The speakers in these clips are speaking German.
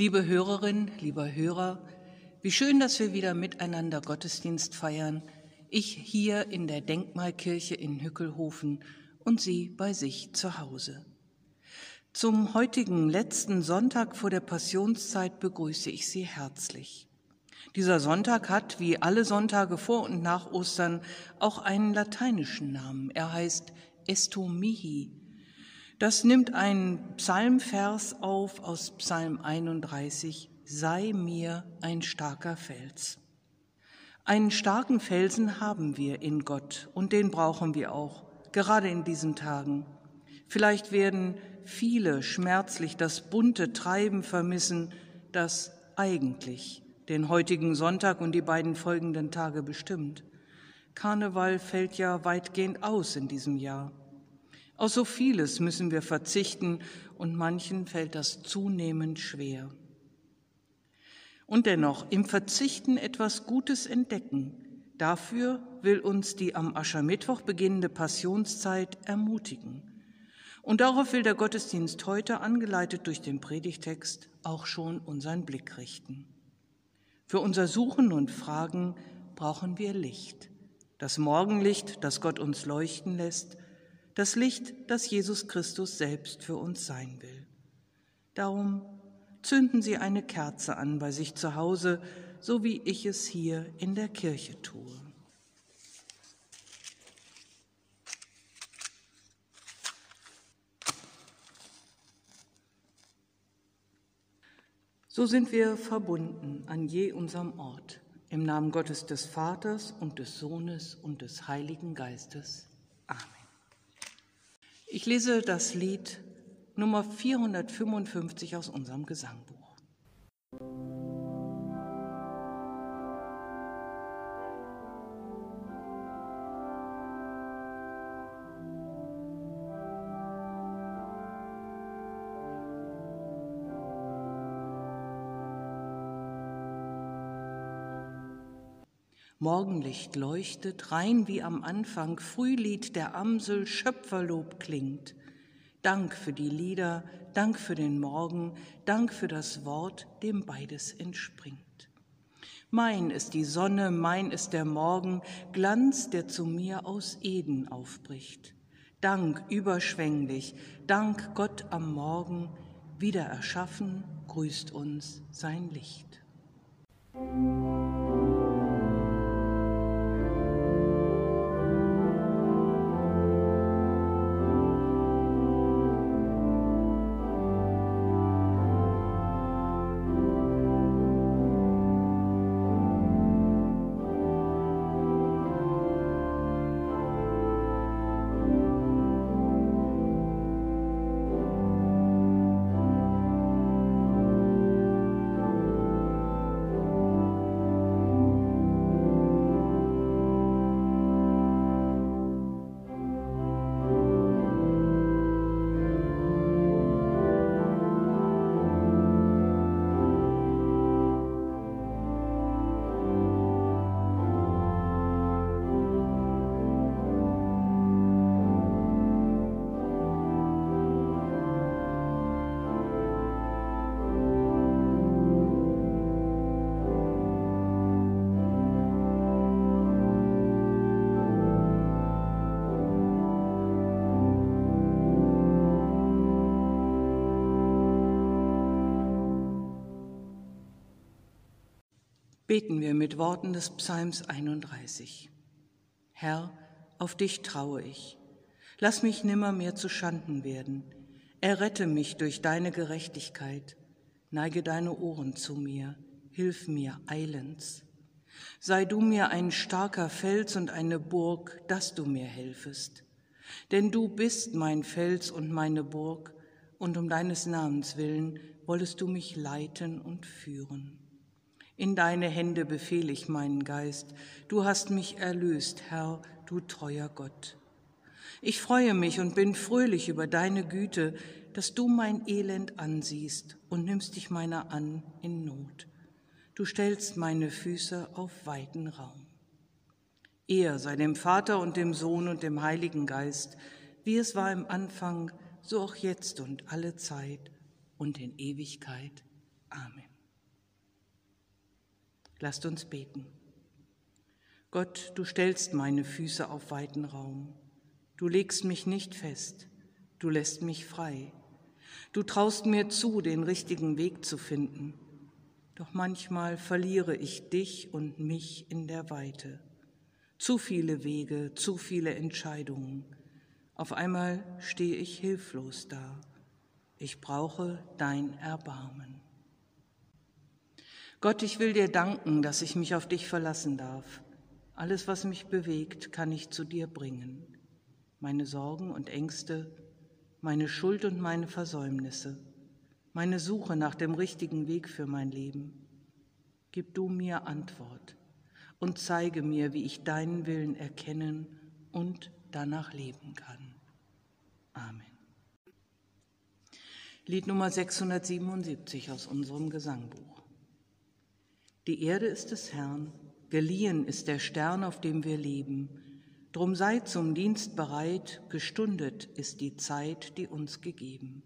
Liebe Hörerin, lieber Hörer, wie schön, dass wir wieder miteinander Gottesdienst feiern. Ich hier in der Denkmalkirche in Hückelhofen und Sie bei sich zu Hause. Zum heutigen letzten Sonntag vor der Passionszeit begrüße ich Sie herzlich. Dieser Sonntag hat, wie alle Sonntage vor und nach Ostern, auch einen lateinischen Namen. Er heißt Esto mihi. Das nimmt einen Psalmvers auf aus Psalm 31, sei mir ein starker Fels. Einen starken Felsen haben wir in Gott und den brauchen wir auch, gerade in diesen Tagen. Vielleicht werden viele schmerzlich das bunte Treiben vermissen, das eigentlich den heutigen Sonntag und die beiden folgenden Tage bestimmt. Karneval fällt ja weitgehend aus in diesem Jahr. Aus so vieles müssen wir verzichten und manchen fällt das zunehmend schwer. Und dennoch im Verzichten etwas Gutes entdecken, dafür will uns die am Aschermittwoch beginnende Passionszeit ermutigen. Und darauf will der Gottesdienst heute, angeleitet durch den Predigtext, auch schon unseren Blick richten. Für unser Suchen und Fragen brauchen wir Licht. Das Morgenlicht, das Gott uns leuchten lässt, das Licht, das Jesus Christus selbst für uns sein will. Darum zünden Sie eine Kerze an bei sich zu Hause, so wie ich es hier in der Kirche tue. So sind wir verbunden an je unserem Ort. Im Namen Gottes des Vaters und des Sohnes und des Heiligen Geistes. Ich lese das Lied Nummer 455 aus unserem Gesangbuch. Morgenlicht leuchtet, rein wie am Anfang, Frühlied der Amsel, Schöpferlob klingt. Dank für die Lieder, Dank für den Morgen, Dank für das Wort, dem beides entspringt. Mein ist die Sonne, mein ist der Morgen, Glanz, der zu mir aus Eden aufbricht. Dank überschwänglich, Dank Gott am Morgen, wieder erschaffen, grüßt uns sein Licht. Beten wir mit Worten des Psalms 31. Herr, auf dich traue ich. Lass mich nimmermehr zu Schanden werden. Errette mich durch deine Gerechtigkeit. Neige deine Ohren zu mir. Hilf mir eilends. Sei du mir ein starker Fels und eine Burg, dass du mir helfest. Denn du bist mein Fels und meine Burg, und um deines Namens willen wollest du mich leiten und führen. In deine Hände befehle ich meinen Geist. Du hast mich erlöst, Herr, du treuer Gott. Ich freue mich und bin fröhlich über deine Güte, dass du mein Elend ansiehst und nimmst dich meiner an in Not. Du stellst meine Füße auf weiten Raum. Er sei dem Vater und dem Sohn und dem Heiligen Geist, wie es war im Anfang, so auch jetzt und alle Zeit und in Ewigkeit. Amen. Lasst uns beten. Gott, du stellst meine Füße auf weiten Raum. Du legst mich nicht fest, du lässt mich frei. Du traust mir zu, den richtigen Weg zu finden. Doch manchmal verliere ich dich und mich in der Weite. Zu viele Wege, zu viele Entscheidungen. Auf einmal stehe ich hilflos da. Ich brauche dein Erbarmen. Gott, ich will dir danken, dass ich mich auf dich verlassen darf. Alles, was mich bewegt, kann ich zu dir bringen. Meine Sorgen und Ängste, meine Schuld und meine Versäumnisse, meine Suche nach dem richtigen Weg für mein Leben. Gib du mir Antwort und zeige mir, wie ich deinen Willen erkennen und danach leben kann. Amen. Lied Nummer 677 aus unserem Gesangbuch. Die Erde ist des Herrn, geliehen ist der Stern, auf dem wir leben. Drum sei zum Dienst bereit, gestundet ist die Zeit, die uns gegeben.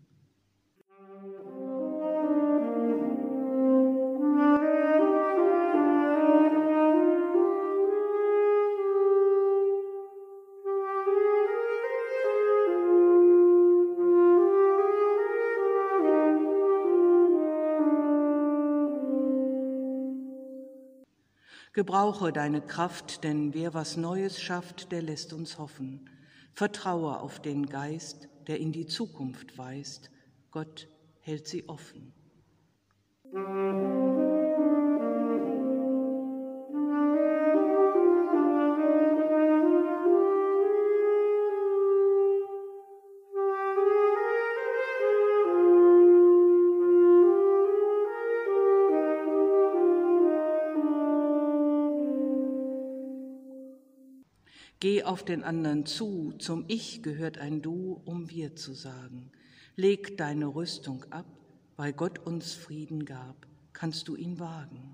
Gebrauche deine Kraft, denn wer was Neues schafft, der lässt uns hoffen. Vertraue auf den Geist, der in die Zukunft weist. Gott hält sie offen. Auf den anderen zu, zum Ich gehört ein Du, um Wir zu sagen. Leg deine Rüstung ab, weil Gott uns Frieden gab, kannst du ihn wagen.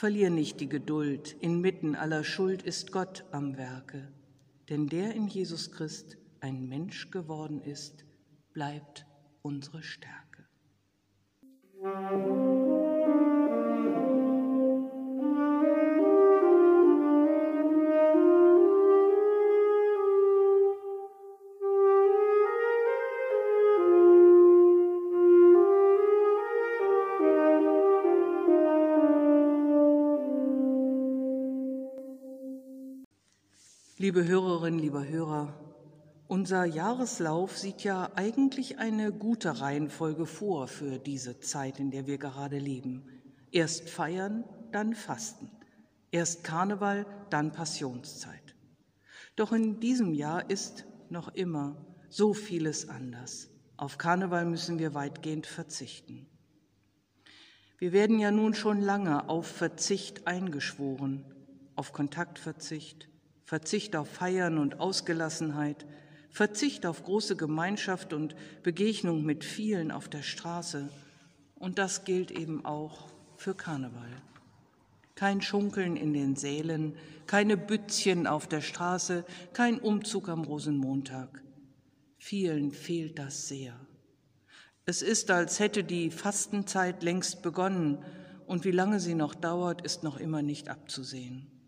Verlier nicht die Geduld, inmitten aller Schuld ist Gott am Werke, denn der in Jesus Christ ein Mensch geworden ist, bleibt unsere Stärke. Liebe Hörerinnen, lieber Hörer, unser Jahreslauf sieht ja eigentlich eine gute Reihenfolge vor für diese Zeit, in der wir gerade leben. Erst feiern, dann fasten. Erst Karneval, dann Passionszeit. Doch in diesem Jahr ist noch immer so vieles anders. Auf Karneval müssen wir weitgehend verzichten. Wir werden ja nun schon lange auf Verzicht eingeschworen, auf Kontaktverzicht, Verzicht auf Feiern und Ausgelassenheit, Verzicht auf große Gemeinschaft und Begegnung mit vielen auf der Straße. Und das gilt eben auch für Karneval. Kein Schunkeln in den Sälen, keine Bützchen auf der Straße, kein Umzug am Rosenmontag. Vielen fehlt das sehr. Es ist, als hätte die Fastenzeit längst begonnen und wie lange sie noch dauert, ist noch immer nicht abzusehen.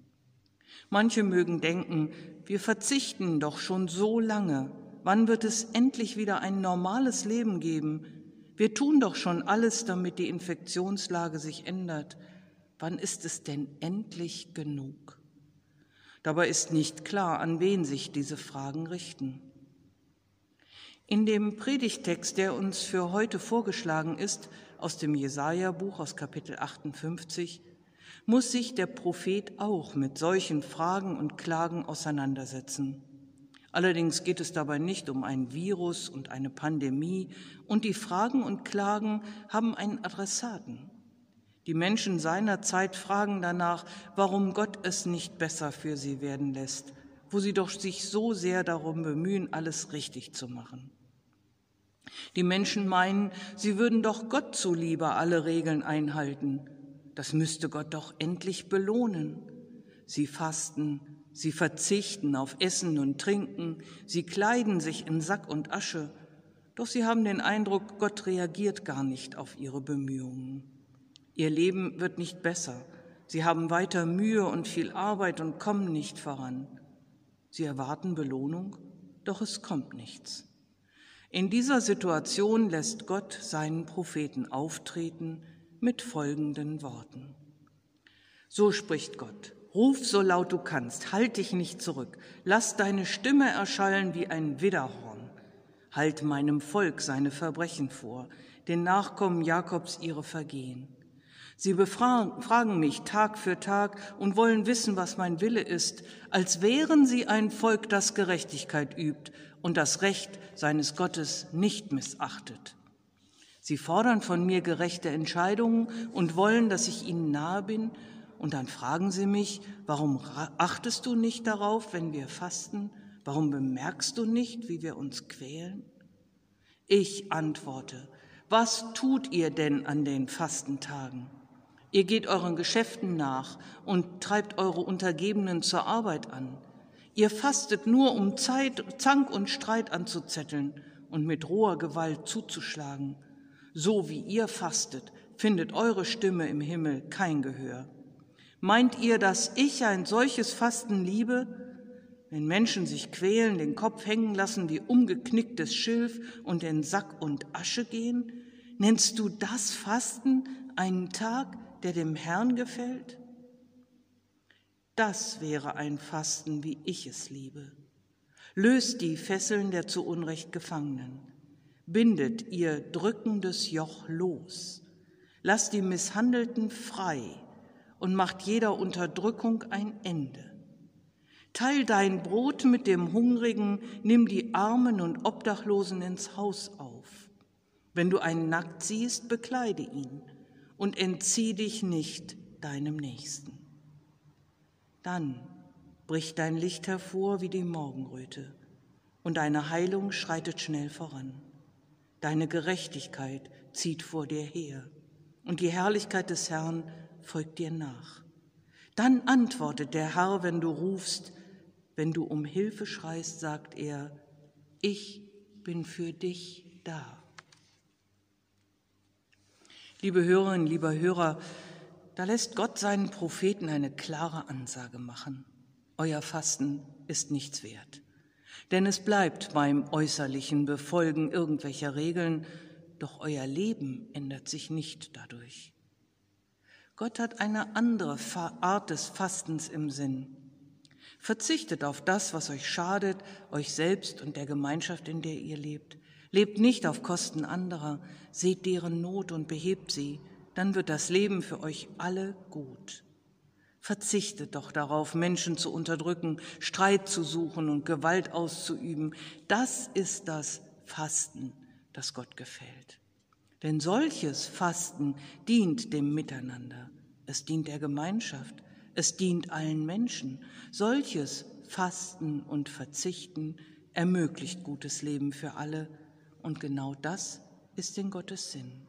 Manche mögen denken, wir verzichten doch schon so lange. Wann wird es endlich wieder ein normales Leben geben? Wir tun doch schon alles, damit die Infektionslage sich ändert. Wann ist es denn endlich genug? Dabei ist nicht klar, an wen sich diese Fragen richten. In dem Predigtext, der uns für heute vorgeschlagen ist, aus dem Jesaja-Buch aus Kapitel 58, muss sich der Prophet auch mit solchen Fragen und Klagen auseinandersetzen. Allerdings geht es dabei nicht um ein Virus und eine Pandemie, und die Fragen und Klagen haben einen Adressaten. Die Menschen seiner Zeit fragen danach, warum Gott es nicht besser für sie werden lässt, wo sie doch sich so sehr darum bemühen, alles richtig zu machen. Die Menschen meinen, sie würden doch Gott zuliebe alle Regeln einhalten. Das müsste Gott doch endlich belohnen. Sie fasten, sie verzichten auf Essen und Trinken, sie kleiden sich in Sack und Asche, doch sie haben den Eindruck, Gott reagiert gar nicht auf ihre Bemühungen. Ihr Leben wird nicht besser, sie haben weiter Mühe und viel Arbeit und kommen nicht voran. Sie erwarten Belohnung, doch es kommt nichts. In dieser Situation lässt Gott seinen Propheten auftreten mit folgenden Worten. So spricht Gott, ruf so laut du kannst, halt dich nicht zurück, lass deine Stimme erschallen wie ein Widderhorn, halt meinem Volk seine Verbrechen vor, den Nachkommen Jakobs ihre Vergehen. Sie befragen mich Tag für Tag und wollen wissen, was mein Wille ist, als wären sie ein Volk, das Gerechtigkeit übt und das Recht seines Gottes nicht missachtet. Sie fordern von mir gerechte Entscheidungen und wollen, dass ich ihnen nahe bin, und dann fragen sie mich, warum achtest du nicht darauf, wenn wir fasten? Warum bemerkst du nicht, wie wir uns quälen? Ich antworte, was tut ihr denn an den Fastentagen? Ihr geht euren Geschäften nach und treibt eure Untergebenen zur Arbeit an. Ihr fastet nur, um Zeit, Zank und Streit anzuzetteln und mit roher Gewalt zuzuschlagen. So wie ihr fastet, findet eure Stimme im Himmel kein Gehör. Meint ihr, dass ich ein solches Fasten liebe? Wenn Menschen sich quälen, den Kopf hängen lassen wie umgeknicktes Schilf und in Sack und Asche gehen? Nennst du das Fasten einen Tag, der dem Herrn gefällt? Das wäre ein Fasten, wie ich es liebe. Löst die Fesseln der zu Unrecht Gefangenen. Bindet ihr drückendes Joch los. Lasst die Misshandelten frei und macht jeder Unterdrückung ein Ende. Teil dein Brot mit dem Hungrigen, nimm die Armen und Obdachlosen ins Haus auf. Wenn du einen nackt siehst, bekleide ihn und entzieh dich nicht deinem Nächsten. Dann bricht dein Licht hervor wie die Morgenröte und deine Heilung schreitet schnell voran. Deine Gerechtigkeit zieht vor dir her und die Herrlichkeit des Herrn folgt dir nach. Dann antwortet der Herr, wenn du rufst, wenn du um Hilfe schreist, sagt er, ich bin für dich da. Liebe Hörerinnen, lieber Hörer, da lässt Gott seinen Propheten eine klare Ansage machen. Euer Fasten ist nichts wert. Denn es bleibt beim äußerlichen Befolgen irgendwelcher Regeln, doch euer Leben ändert sich nicht dadurch. Gott hat eine andere Art des Fastens im Sinn. Verzichtet auf das, was euch schadet, euch selbst und der Gemeinschaft, in der ihr lebt. Lebt nicht auf Kosten anderer, seht deren Not und behebt sie dann wird das Leben für euch alle gut. Verzichtet doch darauf, Menschen zu unterdrücken, Streit zu suchen und Gewalt auszuüben. Das ist das Fasten, das Gott gefällt. Denn solches Fasten dient dem Miteinander. Es dient der Gemeinschaft. Es dient allen Menschen. Solches Fasten und Verzichten ermöglicht gutes Leben für alle. Und genau das ist in Gottes Sinn.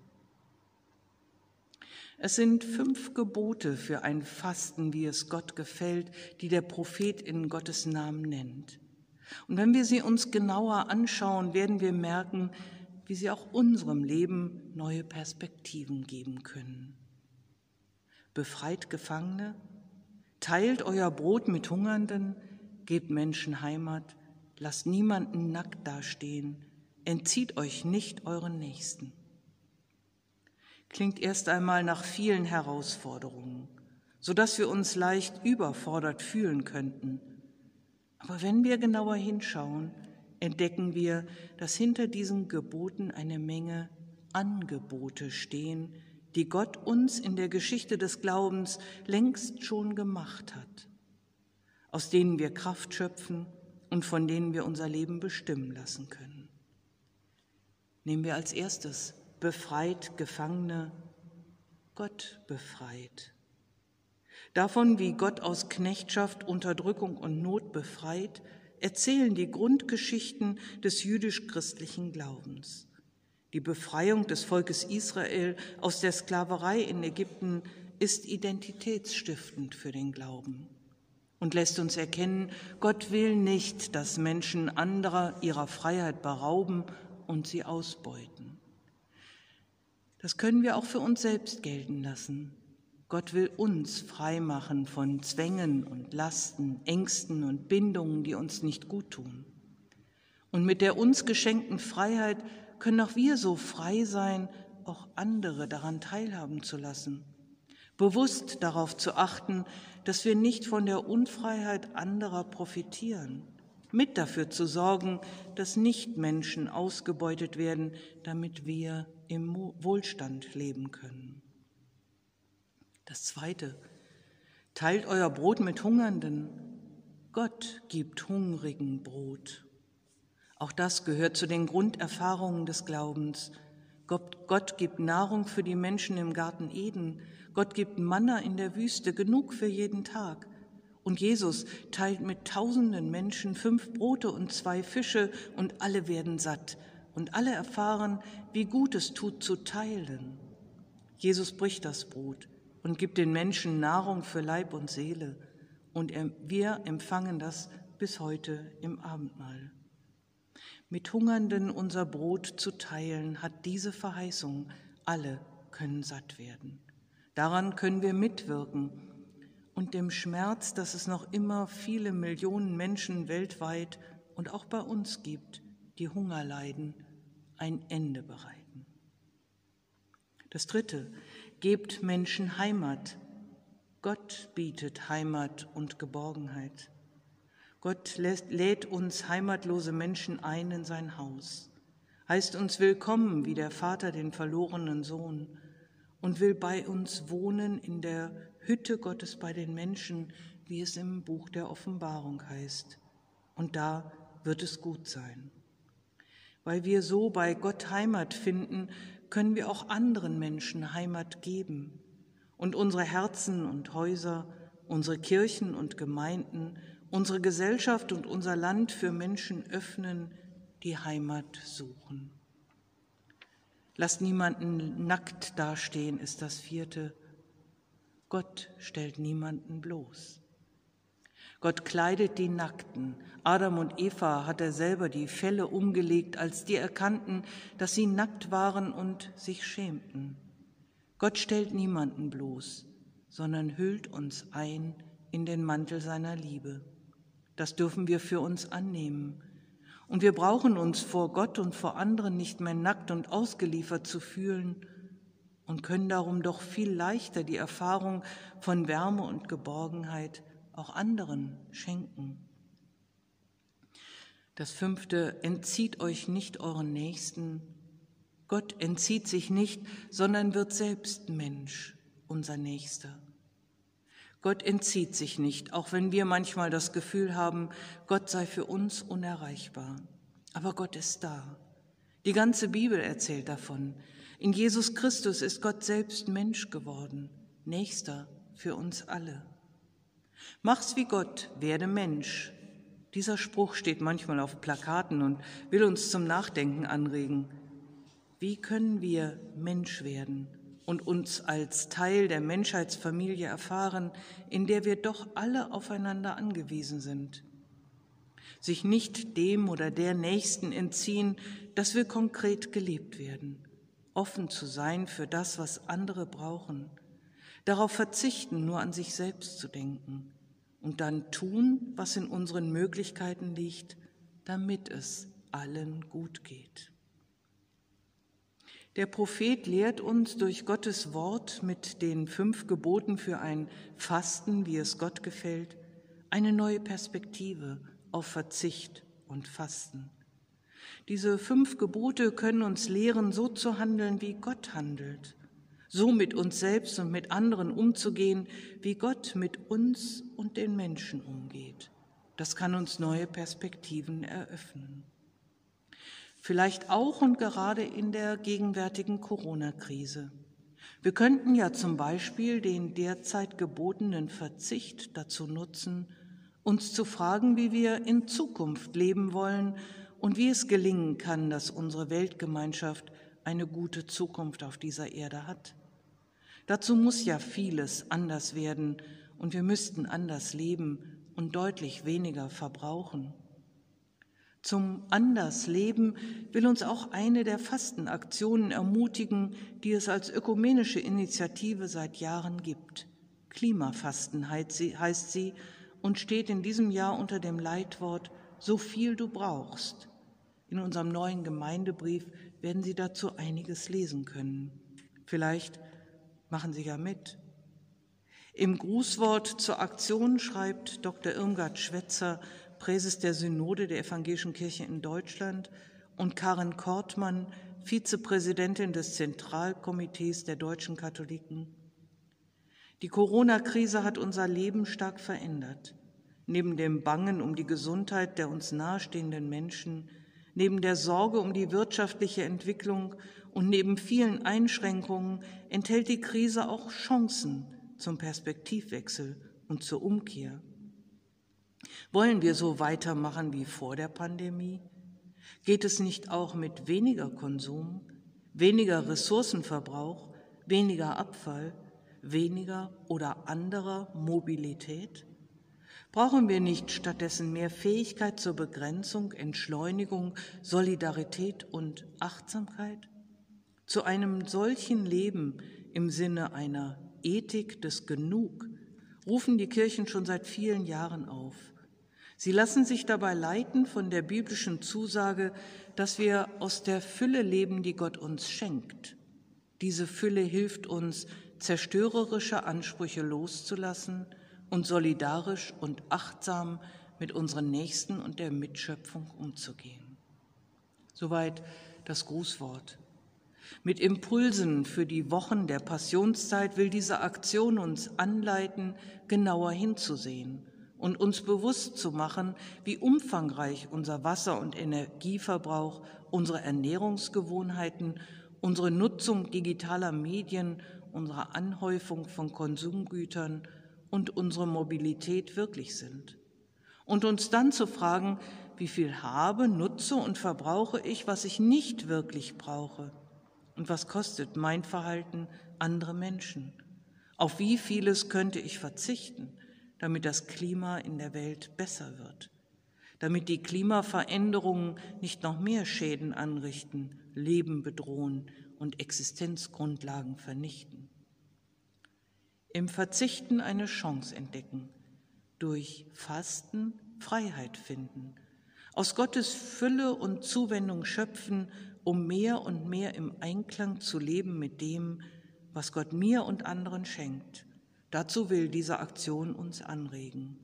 Es sind fünf Gebote für ein Fasten, wie es Gott gefällt, die der Prophet in Gottes Namen nennt. Und wenn wir sie uns genauer anschauen, werden wir merken, wie sie auch unserem Leben neue Perspektiven geben können. Befreit Gefangene, teilt euer Brot mit Hungernden, gebt Menschen Heimat, lasst niemanden nackt dastehen, entzieht euch nicht euren Nächsten klingt erst einmal nach vielen Herausforderungen, sodass wir uns leicht überfordert fühlen könnten. Aber wenn wir genauer hinschauen, entdecken wir, dass hinter diesen Geboten eine Menge Angebote stehen, die Gott uns in der Geschichte des Glaubens längst schon gemacht hat, aus denen wir Kraft schöpfen und von denen wir unser Leben bestimmen lassen können. Nehmen wir als erstes befreit Gefangene, Gott befreit. Davon, wie Gott aus Knechtschaft, Unterdrückung und Not befreit, erzählen die Grundgeschichten des jüdisch-christlichen Glaubens. Die Befreiung des Volkes Israel aus der Sklaverei in Ägypten ist identitätsstiftend für den Glauben und lässt uns erkennen, Gott will nicht, dass Menschen anderer ihrer Freiheit berauben und sie ausbeuten. Das können wir auch für uns selbst gelten lassen. Gott will uns frei machen von Zwängen und Lasten, Ängsten und Bindungen, die uns nicht gut tun. Und mit der uns geschenkten Freiheit können auch wir so frei sein, auch andere daran teilhaben zu lassen. Bewusst darauf zu achten, dass wir nicht von der Unfreiheit anderer profitieren. Mit dafür zu sorgen, dass nicht Menschen ausgebeutet werden, damit wir im Wohlstand leben können. Das Zweite, teilt euer Brot mit Hungernden. Gott gibt Hungrigen Brot. Auch das gehört zu den Grunderfahrungen des Glaubens. Gott, Gott gibt Nahrung für die Menschen im Garten Eden. Gott gibt Manna in der Wüste, genug für jeden Tag. Und Jesus teilt mit tausenden Menschen fünf Brote und zwei Fische und alle werden satt und alle erfahren, wie gut es tut zu teilen. Jesus bricht das Brot und gibt den Menschen Nahrung für Leib und Seele. Und wir empfangen das bis heute im Abendmahl. Mit Hungernden unser Brot zu teilen, hat diese Verheißung, alle können satt werden. Daran können wir mitwirken und dem Schmerz, dass es noch immer viele Millionen Menschen weltweit und auch bei uns gibt, die Hunger leiden, ein Ende bereiten. Das Dritte, Gebt Menschen Heimat. Gott bietet Heimat und Geborgenheit. Gott lädt uns heimatlose Menschen ein in sein Haus, heißt uns willkommen wie der Vater den verlorenen Sohn und will bei uns wohnen in der Hütte Gottes bei den Menschen, wie es im Buch der Offenbarung heißt. Und da wird es gut sein. Weil wir so bei Gott Heimat finden, können wir auch anderen Menschen Heimat geben und unsere Herzen und Häuser, unsere Kirchen und Gemeinden, unsere Gesellschaft und unser Land für Menschen öffnen, die Heimat suchen. Lasst niemanden nackt dastehen, ist das vierte. Gott stellt niemanden bloß. Gott kleidet die Nackten. Adam und Eva hat er selber die Felle umgelegt, als die erkannten, dass sie nackt waren und sich schämten. Gott stellt niemanden bloß, sondern hüllt uns ein in den Mantel seiner Liebe. Das dürfen wir für uns annehmen. Und wir brauchen uns vor Gott und vor anderen nicht mehr nackt und ausgeliefert zu fühlen und können darum doch viel leichter die Erfahrung von Wärme und Geborgenheit auch anderen schenken. Das fünfte, entzieht euch nicht euren Nächsten. Gott entzieht sich nicht, sondern wird selbst Mensch, unser Nächster. Gott entzieht sich nicht, auch wenn wir manchmal das Gefühl haben, Gott sei für uns unerreichbar. Aber Gott ist da. Die ganze Bibel erzählt davon. In Jesus Christus ist Gott selbst Mensch geworden, Nächster für uns alle. Mach's wie Gott, werde Mensch. Dieser Spruch steht manchmal auf Plakaten und will uns zum Nachdenken anregen. Wie können wir Mensch werden und uns als Teil der Menschheitsfamilie erfahren, in der wir doch alle aufeinander angewiesen sind? Sich nicht dem oder der Nächsten entziehen, dass wir konkret gelebt werden, offen zu sein für das, was andere brauchen, darauf verzichten, nur an sich selbst zu denken und dann tun, was in unseren Möglichkeiten liegt, damit es allen gut geht. Der Prophet lehrt uns durch Gottes Wort mit den fünf Geboten für ein Fasten, wie es Gott gefällt, eine neue Perspektive auf Verzicht und Fasten. Diese fünf Gebote können uns lehren, so zu handeln, wie Gott handelt so mit uns selbst und mit anderen umzugehen, wie Gott mit uns und den Menschen umgeht. Das kann uns neue Perspektiven eröffnen. Vielleicht auch und gerade in der gegenwärtigen Corona-Krise. Wir könnten ja zum Beispiel den derzeit gebotenen Verzicht dazu nutzen, uns zu fragen, wie wir in Zukunft leben wollen und wie es gelingen kann, dass unsere Weltgemeinschaft eine gute Zukunft auf dieser Erde hat. Dazu muss ja vieles anders werden und wir müssten anders leben und deutlich weniger verbrauchen. Zum Andersleben will uns auch eine der Fastenaktionen ermutigen, die es als ökumenische Initiative seit Jahren gibt. Klimafasten heißt sie und steht in diesem Jahr unter dem Leitwort So viel du brauchst. In unserem neuen Gemeindebrief werden Sie dazu einiges lesen können. Vielleicht machen Sie ja mit. Im Grußwort zur Aktion schreibt Dr. Irmgard Schwetzer, Präses der Synode der Evangelischen Kirche in Deutschland, und Karin Kortmann, Vizepräsidentin des Zentralkomitees der deutschen Katholiken. Die Corona-Krise hat unser Leben stark verändert. Neben dem Bangen um die Gesundheit der uns nahestehenden Menschen, neben der Sorge um die wirtschaftliche Entwicklung und neben vielen Einschränkungen enthält die Krise auch Chancen zum Perspektivwechsel und zur Umkehr. Wollen wir so weitermachen wie vor der Pandemie? Geht es nicht auch mit weniger Konsum, weniger Ressourcenverbrauch, weniger Abfall, weniger oder anderer Mobilität? Brauchen wir nicht stattdessen mehr Fähigkeit zur Begrenzung, Entschleunigung, Solidarität und Achtsamkeit? Zu einem solchen Leben im Sinne einer Ethik des Genug rufen die Kirchen schon seit vielen Jahren auf. Sie lassen sich dabei leiten von der biblischen Zusage, dass wir aus der Fülle leben, die Gott uns schenkt. Diese Fülle hilft uns, zerstörerische Ansprüche loszulassen und solidarisch und achtsam mit unseren Nächsten und der Mitschöpfung umzugehen. Soweit das Grußwort. Mit Impulsen für die Wochen der Passionszeit will diese Aktion uns anleiten, genauer hinzusehen und uns bewusst zu machen, wie umfangreich unser Wasser- und Energieverbrauch, unsere Ernährungsgewohnheiten, unsere Nutzung digitaler Medien, unsere Anhäufung von Konsumgütern und unsere Mobilität wirklich sind. Und uns dann zu fragen, wie viel habe, nutze und verbrauche ich, was ich nicht wirklich brauche? Und was kostet mein Verhalten andere Menschen? Auf wie vieles könnte ich verzichten? damit das Klima in der Welt besser wird, damit die Klimaveränderungen nicht noch mehr Schäden anrichten, Leben bedrohen und Existenzgrundlagen vernichten. Im Verzichten eine Chance entdecken, durch Fasten Freiheit finden, aus Gottes Fülle und Zuwendung schöpfen, um mehr und mehr im Einklang zu leben mit dem, was Gott mir und anderen schenkt Dazu will diese Aktion uns anregen.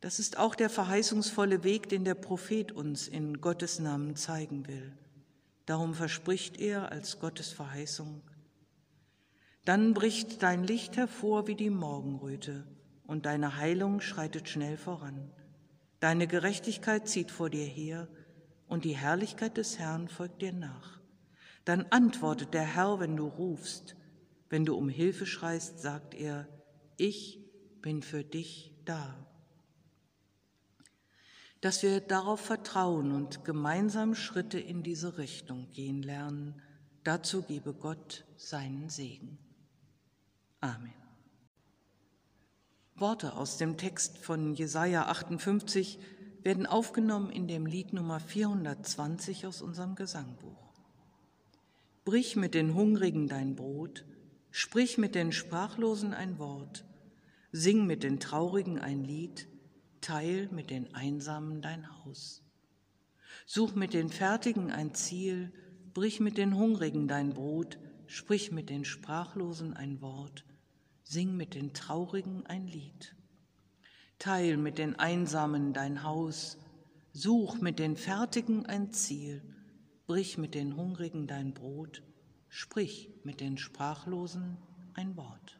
Das ist auch der verheißungsvolle Weg, den der Prophet uns in Gottes Namen zeigen will. Darum verspricht er als Gottes Verheißung, dann bricht dein Licht hervor wie die Morgenröte und deine Heilung schreitet schnell voran. Deine Gerechtigkeit zieht vor dir her und die Herrlichkeit des Herrn folgt dir nach. Dann antwortet der Herr, wenn du rufst wenn du um Hilfe schreist, sagt er, ich bin für dich da. Dass wir darauf vertrauen und gemeinsam Schritte in diese Richtung gehen lernen, dazu gebe Gott seinen Segen. Amen. Worte aus dem Text von Jesaja 58 werden aufgenommen in dem Lied Nummer 420 aus unserem Gesangbuch. Brich mit den Hungrigen dein Brot, Sprich mit den Sprachlosen ein Wort, sing mit den Traurigen ein Lied, teil mit den Einsamen dein Haus. Such mit den Fertigen ein Ziel, brich mit den Hungrigen dein Brot, sprich mit den Sprachlosen ein Wort, sing mit den Traurigen ein Lied. Teil mit den Einsamen dein Haus, such mit den Fertigen ein Ziel, brich mit den Hungrigen dein Brot, Sprich mit den Sprachlosen ein Wort.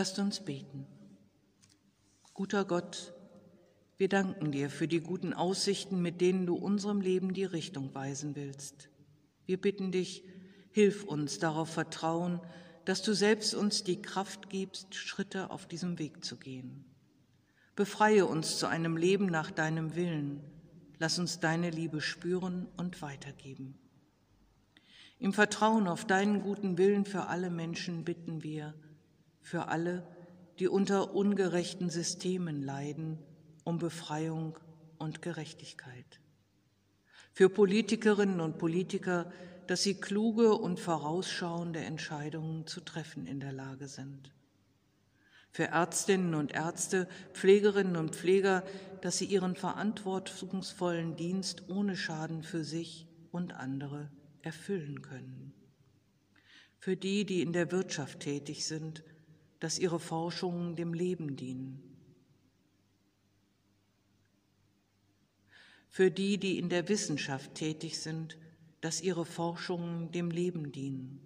Lasst uns beten. Guter Gott, wir danken dir für die guten Aussichten, mit denen du unserem Leben die Richtung weisen willst. Wir bitten dich, hilf uns darauf vertrauen, dass du selbst uns die Kraft gibst, Schritte auf diesem Weg zu gehen. Befreie uns zu einem Leben nach deinem Willen. Lass uns deine Liebe spüren und weitergeben. Im Vertrauen auf deinen guten Willen für alle Menschen bitten wir, für alle, die unter ungerechten Systemen leiden, um Befreiung und Gerechtigkeit. Für Politikerinnen und Politiker, dass sie kluge und vorausschauende Entscheidungen zu treffen in der Lage sind. Für Ärztinnen und Ärzte, Pflegerinnen und Pfleger, dass sie ihren verantwortungsvollen Dienst ohne Schaden für sich und andere erfüllen können. Für die, die in der Wirtschaft tätig sind, dass ihre Forschungen dem Leben dienen. Für die, die in der Wissenschaft tätig sind, dass ihre Forschungen dem Leben dienen.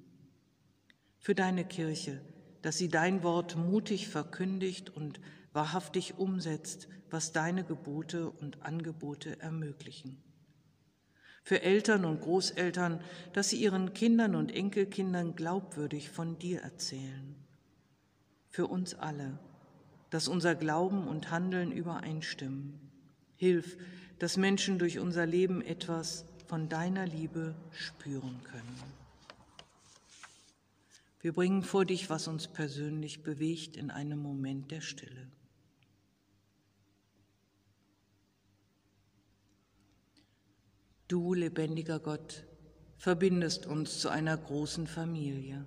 Für deine Kirche, dass sie dein Wort mutig verkündigt und wahrhaftig umsetzt, was deine Gebote und Angebote ermöglichen. Für Eltern und Großeltern, dass sie ihren Kindern und Enkelkindern glaubwürdig von dir erzählen. Für uns alle, dass unser Glauben und Handeln übereinstimmen. Hilf, dass Menschen durch unser Leben etwas von deiner Liebe spüren können. Wir bringen vor dich, was uns persönlich bewegt in einem Moment der Stille. Du, lebendiger Gott, verbindest uns zu einer großen Familie.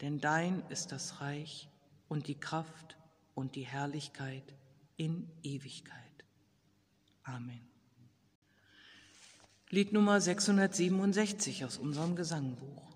Denn dein ist das Reich und die Kraft und die Herrlichkeit in Ewigkeit. Amen. Lied Nummer 667 aus unserem Gesangbuch.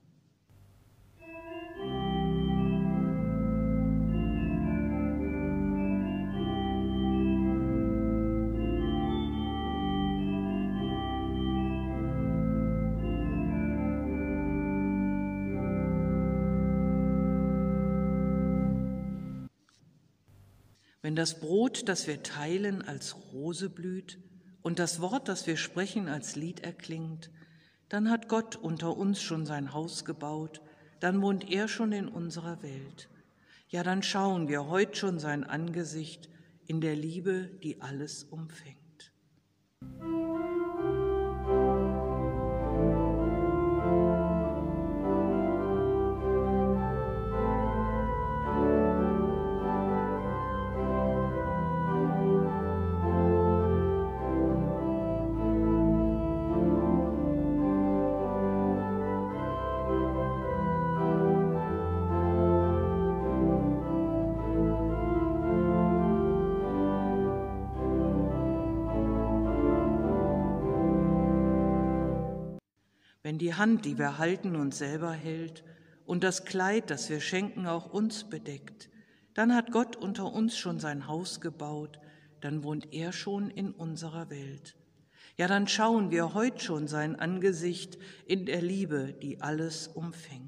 Das Brot, das wir teilen, als Rose blüht, und das Wort, das wir sprechen, als Lied erklingt, dann hat Gott unter uns schon sein Haus gebaut, dann wohnt er schon in unserer Welt. Ja, dann schauen wir heut schon sein Angesicht in der Liebe, die alles umfängt. Die Hand, die wir halten, uns selber hält und das Kleid, das wir schenken, auch uns bedeckt, dann hat Gott unter uns schon sein Haus gebaut, dann wohnt er schon in unserer Welt. Ja, dann schauen wir heut schon sein Angesicht in der Liebe, die alles umfängt.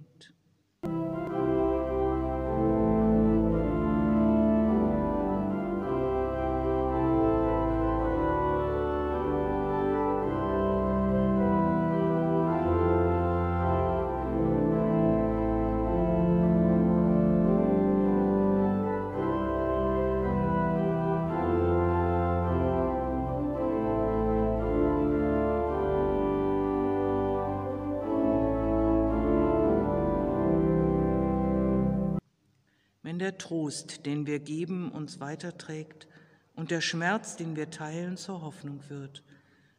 Der Trost, den wir geben, uns weiterträgt und der Schmerz, den wir teilen, zur Hoffnung wird.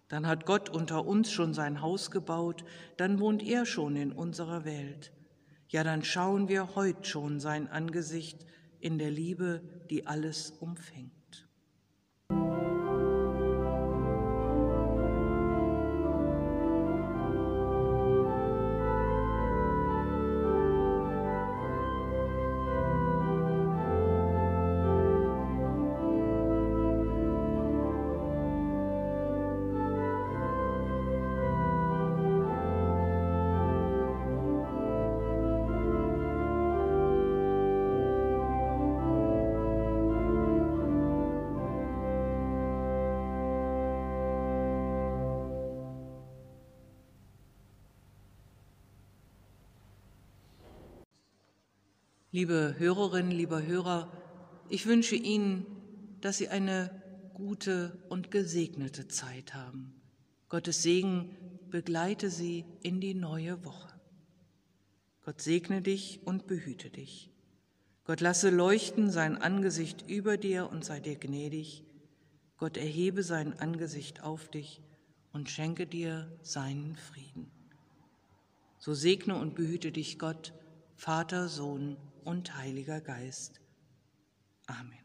Dann hat Gott unter uns schon sein Haus gebaut, dann wohnt er schon in unserer Welt. Ja, dann schauen wir heut schon sein Angesicht in der Liebe, die alles umfängt. Liebe Hörerinnen, lieber Hörer, ich wünsche Ihnen, dass Sie eine gute und gesegnete Zeit haben. Gottes Segen begleite Sie in die neue Woche. Gott segne dich und behüte dich. Gott lasse leuchten sein Angesicht über dir und sei dir gnädig. Gott erhebe sein Angesicht auf dich und schenke dir seinen Frieden. So segne und behüte dich Gott, Vater, Sohn und Heiliger Geist. Amen.